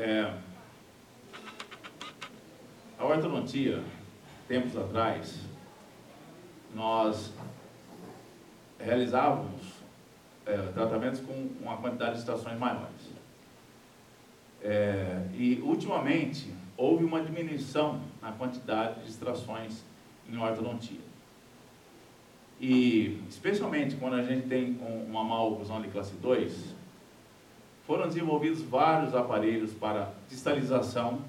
É, a ortodontia, tempos atrás, nós realizávamos é, tratamentos com uma quantidade de estações maiores. É, e, ultimamente, houve uma diminuição na quantidade de extrações em ortodontia. E, especialmente quando a gente tem uma má oclusão de classe 2, foram desenvolvidos vários aparelhos para distalização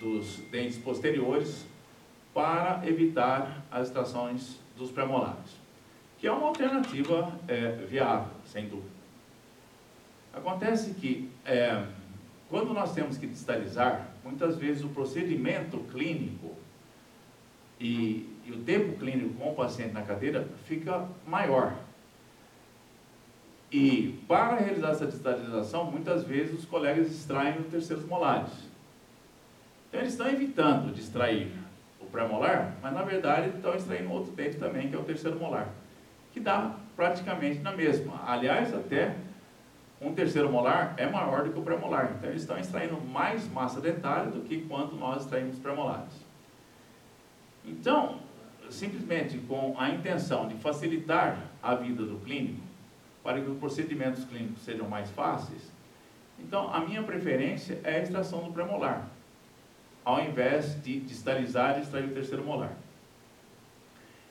dos dentes posteriores para evitar as extrações dos premolares, que é uma alternativa é, viável, sem dúvida. Acontece que, é, quando nós temos que distalizar, muitas vezes o procedimento clínico e, e o tempo clínico com o paciente na cadeira fica maior. E para realizar essa distalização, muitas vezes os colegas extraem os terceiros molares. Então eles estão evitando de extrair o pré-molar, mas na verdade estão extraindo outro dente também, que é o terceiro molar, que dá praticamente na mesma. Aliás, até um terceiro molar é maior do que o pré-molar. Então eles estão extraindo mais massa dentária do que quando nós extraímos pré-molares. Então, simplesmente com a intenção de facilitar a vida do clínico, para que os procedimentos clínicos sejam mais fáceis, então a minha preferência é a extração do pré-molar, ao invés de distalizar e extrair o terceiro molar.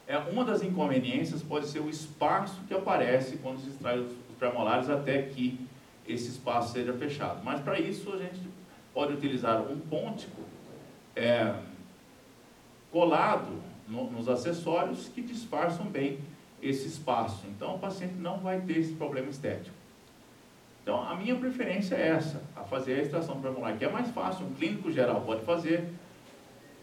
É, uma das inconveniências pode ser o espaço que aparece quando se extrai os pré-molares até que esse espaço seja fechado. Mas para isso a gente pode utilizar um pontico é, colado no, nos acessórios que disfarçam bem esse espaço. Então o paciente não vai ter esse problema estético. Então a minha preferência é essa, a fazer a extração premolar, que é mais fácil, um clínico geral pode fazer,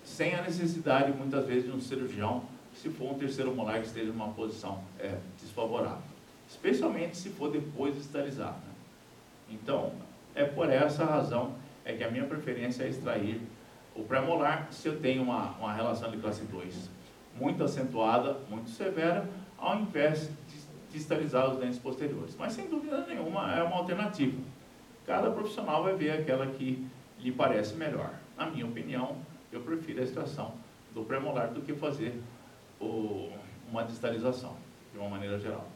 sem a necessidade muitas vezes de um cirurgião, se for um terceiro molar que esteja numa posição é, desfavorável especialmente se for depois de. Né? Então, é por essa razão é que a minha preferência é extrair o pré-molar se eu tenho uma, uma relação de classe 2 muito acentuada, muito severa, ao invés de, esterilizar os dentes posteriores. Mas, sem dúvida nenhuma, é uma alternativa. Cada profissional vai ver aquela que lhe parece melhor. Na minha opinião, eu prefiro a extração do pré-molar do que fazer o, uma distalização, de uma maneira geral.